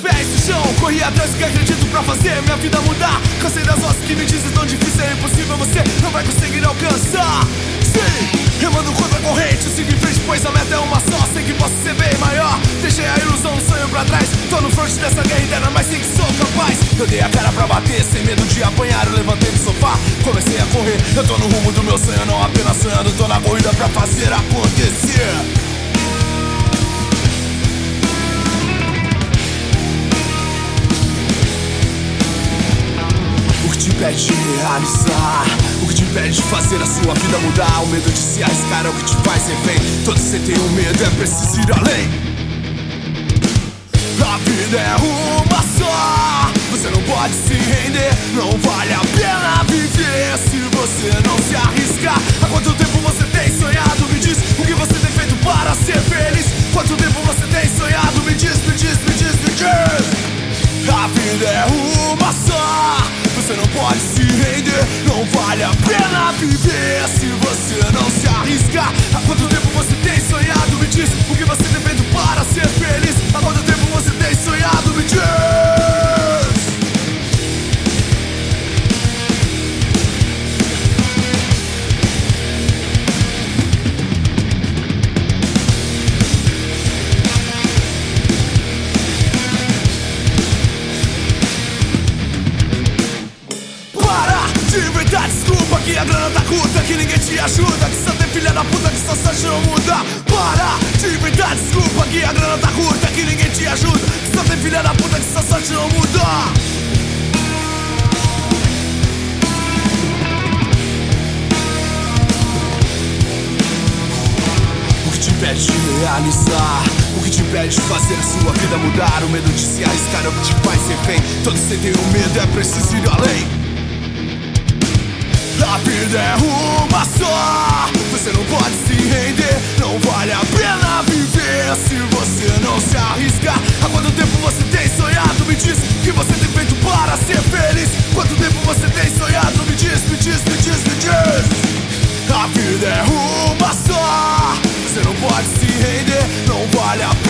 pés no chão. Corri atrás do que acredito pra fazer minha vida mudar. Cansei das vozes que me dizem tão difícil. É impossível Você não vai conseguir alcançar. Sim, remando contra a corrente Sigo em frente pois a meta é uma só. Sei que posso ser bem maior. Deixei a ilusão do sonho pra trás. Tô no front dessa guerra interna mas sei que sou capaz. Eu dei a cara pra bater sem medo de apanhar. Eu levantei do sofá, comecei a correr. Eu tô no rumo do meu sonho, não apenas sonhando. Tô na corrida pra fazer acontecer impede de realizar. O que te impede de fazer a sua vida mudar. O medo de se arriscar é o que te faz refém. Todo você tem um medo, é preciso ir além. A vida é uma só. Você não pode se render Não vale a pena viver. Se você não se arriscar pode se render, não vale a pena viver se você não se arriscar. Há quanto tempo você tem sonhado? Me diz o que você tem que a grana tá curta, que ninguém te ajuda Que só tem filha da puta, que só sorte não muda. Para de inventar desculpa que a grana tá curta, que ninguém te ajuda Que só tem filha da puta, que só sorte não muda. O impede de realizar? O que te impede de fazer sua vida mudar? O medo de se arriscar é o que te faz refém. Todo você tem um medo, é preciso ir além vida é uma só. Você não pode se render Não vale a pena viver. Se você não se arriscar Há quanto tempo você tem sonhado? Me diz que você tem feito para ser feliz. Quanto tempo você tem sonhado? Me diz, me diz, me diz, me diz. A vida é uma só. Você não pode se render Não vale a pena